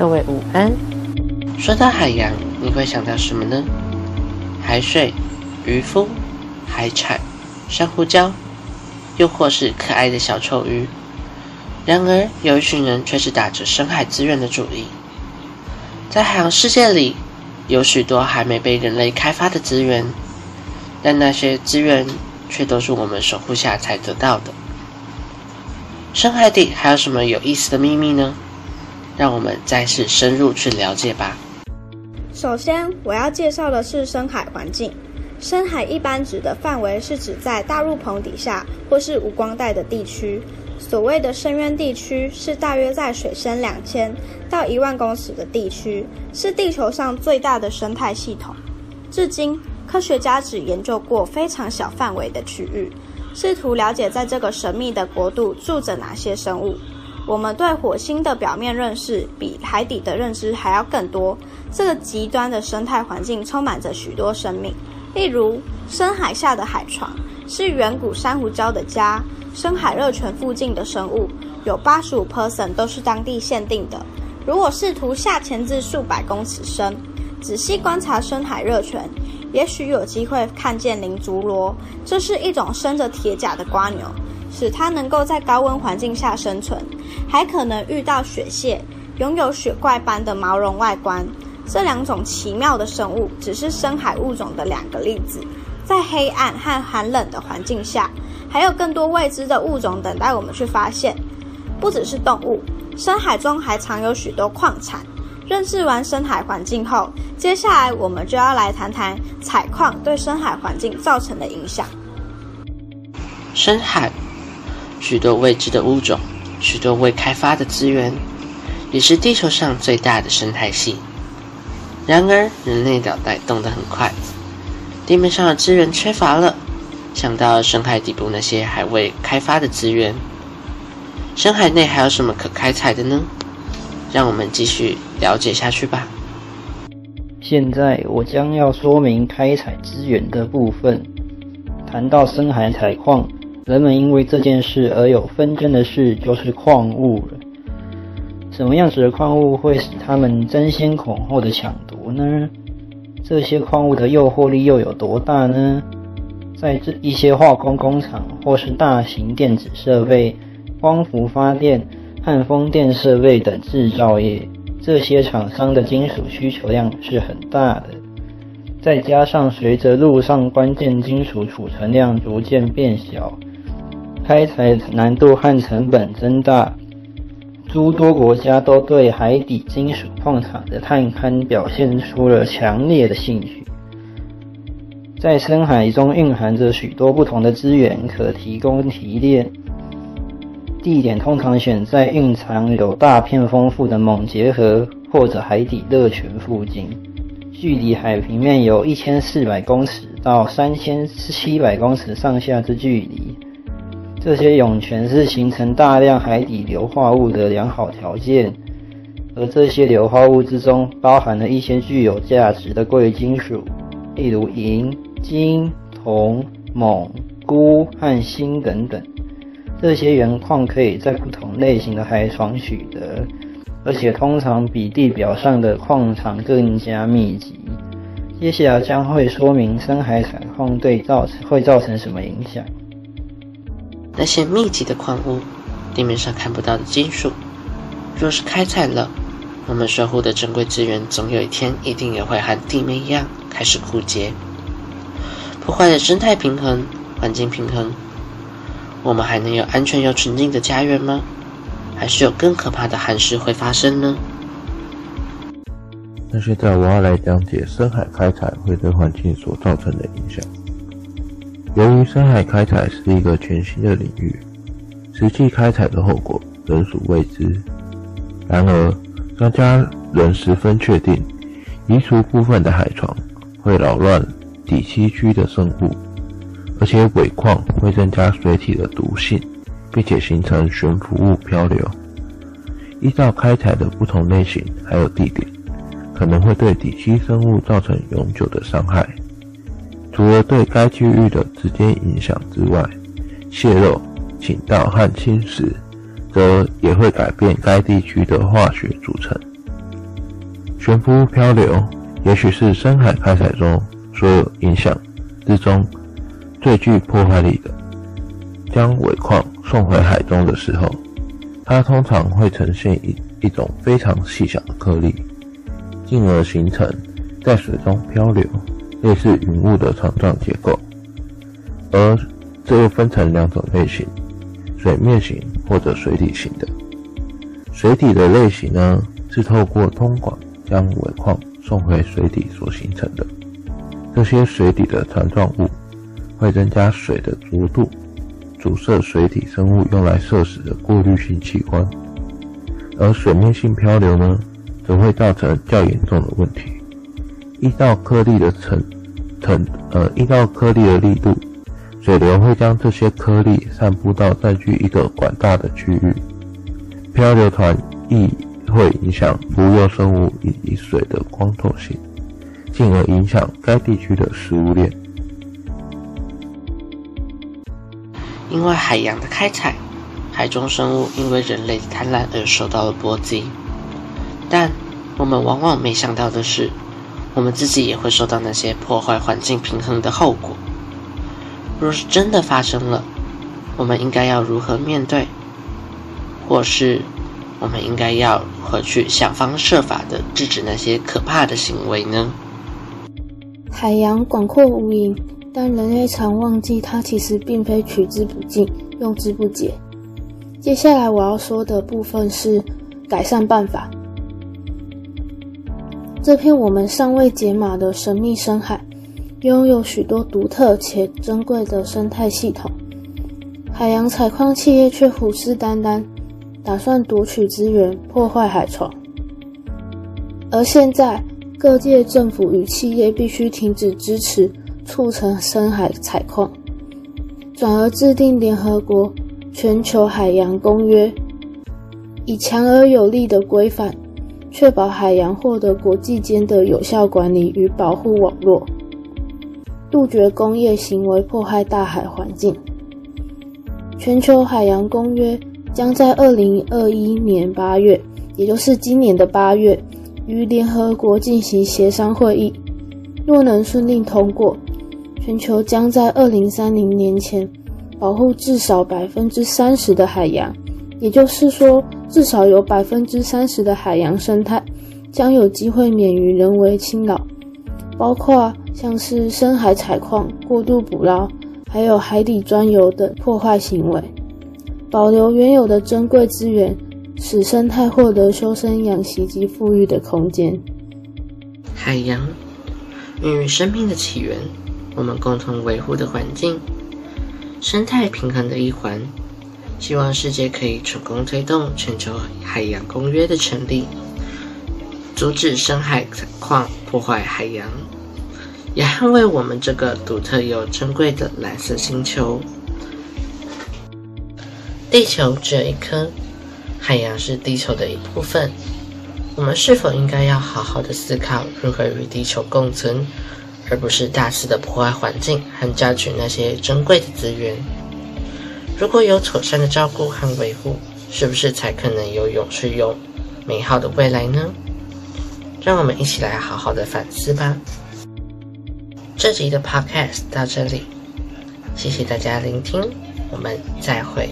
各位午安。说到海洋，你会想到什么呢？海水、渔夫、海产、珊瑚礁，又或是可爱的小丑鱼。然而，有一群人却是打着深海资源的主意。在海洋世界里，有许多还没被人类开发的资源，但那些资源却都是我们守护下才得到的。深海底还有什么有意思的秘密呢？让我们再次深入去了解吧。首先，我要介绍的是深海环境。深海一般指的范围是指在大陆棚底下或是无光带的地区。所谓的深渊地区是大约在水深两千到一万公尺的地区，是地球上最大的生态系统。至今，科学家只研究过非常小范围的区域，试图了解在这个神秘的国度住着哪些生物。我们对火星的表面认识比海底的认知还要更多。这个极端的生态环境充满着许多生命，例如深海下的海床是远古珊瑚礁的家。深海热泉附近的生物有八十五 percent 都是当地限定的。如果试图下潜至数百公尺深，仔细观察深海热泉，也许有机会看见灵竹螺。这是一种生着铁甲的瓜牛，使它能够在高温环境下生存。还可能遇到雪蟹，拥有雪怪般的毛绒外观。这两种奇妙的生物只是深海物种的两个例子。在黑暗和寒冷的环境下，还有更多未知的物种等待我们去发现。不只是动物，深海中还藏有许多矿产。认识完深海环境后，接下来我们就要来谈谈采矿对深海环境造成的影响。深海，许多未知的物种。许多未开发的资源，也是地球上最大的生态系。然而，人类脑袋动得很快，地面上的资源缺乏了，想到深海底部那些还未开发的资源，深海内还有什么可开采的呢？让我们继续了解下去吧。现在我将要说明开采资源的部分。谈到深海采矿。人们因为这件事而有纷争的事，就是矿物了。什么样子的矿物会使他们争先恐后的抢夺呢？这些矿物的诱惑力又有多大呢？在这一些化工工厂或是大型电子设备、光伏发电和风电设备等制造业，这些厂商的金属需求量是很大的。再加上随着路上关键金属储存量逐渐变小，开采难度和成本增大，诸多国家都对海底金属矿场的探勘表现出了强烈的兴趣。在深海中蕴含着许多不同的资源可提供提炼，地点通常选在蕴藏有大片丰富的锰结核或者海底热泉附近，距离海平面有一千四百公尺到三千七百公尺上下之距离。这些涌泉是形成大量海底硫化物的良好条件，而这些硫化物之中包含了一些具有价值的贵金属，例如银、金、铜、锰、钴和锌等等。这些原矿可以在不同类型的海床取得，而且通常比地表上的矿场更加密集。接下来将会说明深海采矿对造会造成什么影响。那些密集的矿物，地面上看不到的金属，若是开采了，我们守护的珍贵资源，总有一天一定也会和地面一样开始枯竭，破坏了生态平衡、环境平衡。我们还能有安全又纯净的家园吗？还是有更可怕的憾事会发生呢？那现在我要来讲解深海开采会对环境所造成的影响。由于深海开采是一个全新的领域，实际开采的后果仍属未知。然而，专家仍十分确定，移除部分的海床会扰乱底栖区的生物，而且尾矿会增加水体的毒性，并且形成悬浮物漂流。依照开采的不同类型还有地点，可能会对底栖生物造成永久的伤害。除了对该区域的直接影响之外，泄漏、倾倒和侵蚀，则也会改变该地区的化学组成，悬浮漂流，也许是深海开采中所有影响之中最具破坏力的。将尾矿送回海中的时候，它通常会呈现一一种非常细小的颗粒，进而形成在水中漂流、类似云雾的长状结构。而这又分成两种类型：水面型或者水底型的。水底的类型呢，是透过通管将尾矿送回水底所形成的。这些水底的团状物会增加水的浊度。阻塞水底生物用来摄食的过滤性器官，而水面性漂流呢，则会造成较严重的问题。依照颗粒的层层呃，依照颗粒的力度，水流会将这些颗粒散布到占据一个管大的区域。漂流团亦会影响浮游生物以及水的光透性，进而影响该地区的食物链。因为海洋的开采，海中生物因为人类的贪婪而受到了波及。但我们往往没想到的是，我们自己也会受到那些破坏环境平衡的后果。若是真的发生了，我们应该要如何面对？或是我们应该要如何去想方设法的制止那些可怕的行为呢？海洋广阔无垠。但人类常忘记，它其实并非取之不尽、用之不竭。接下来我要说的部分是改善办法。这片我们尚未解码的神秘深海，拥有许多独特且珍贵的生态系统。海洋采矿企业却虎视眈眈，打算夺取资源，破坏海床。而现在，各界政府与企业必须停止支持。促成深海采矿，转而制定联合国全球海洋公约，以强而有力的规范，确保海洋获得国际间的有效管理与保护网络，杜绝工业行为破坏大海环境。全球海洋公约将在二零二一年八月，也就是今年的八月，与联合国进行协商会议，若能顺利通过。全球将在二零三零年前保护至少百分之三十的海洋，也就是说，至少有百分之三十的海洋生态将有机会免于人为侵扰，包括像是深海采矿、过度捕捞，还有海底钻油等破坏行为，保留原有的珍贵资源，使生态获得修身养息及富裕的空间。海洋孕育生命的起源。我们共同维护的环境，生态平衡的一环。希望世界可以成功推动全球海洋公约的成立，阻止深海采矿破坏海洋，也捍卫我们这个独特又珍贵的蓝色星球。地球只有一颗，海洋是地球的一部分。我们是否应该要好好的思考如何与地球共存？而不是大肆的破坏环境和榨取那些珍贵的资源。如果有妥善的照顾和维护，是不是才可能有永续、有美好的未来呢？让我们一起来好好的反思吧。这集的 Podcast 到这里，谢谢大家聆听，我们再会。